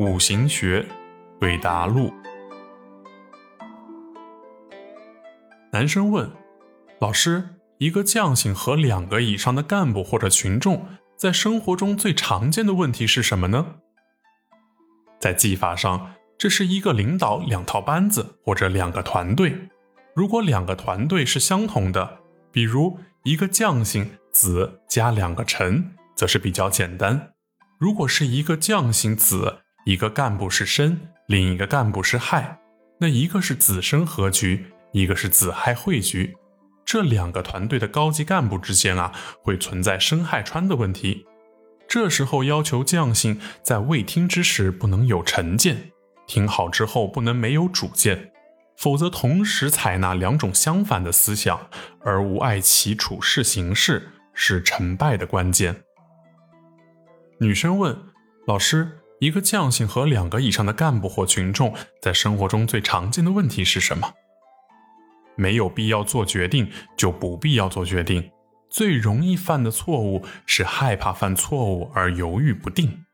五行学，韦达录。男生问：老师，一个将姓和两个以上的干部或者群众，在生活中最常见的问题是什么呢？在技法上，这是一个领导两套班子或者两个团队。如果两个团队是相同的，比如一个将姓子加两个臣，则是比较简单。如果是一个将姓子，一个干部是申，另一个干部是亥，那一个是子申合局，一个是子亥会局，这两个团队的高级干部之间啊，会存在申亥穿的问题。这时候要求将性在未听之时不能有成见，听好之后不能没有主见，否则同时采纳两种相反的思想而无碍其处事形式，是成败的关键。女生问老师。一个将性和两个以上的干部或群众在生活中最常见的问题是什么？没有必要做决定，就不必要做决定。最容易犯的错误是害怕犯错误而犹豫不定。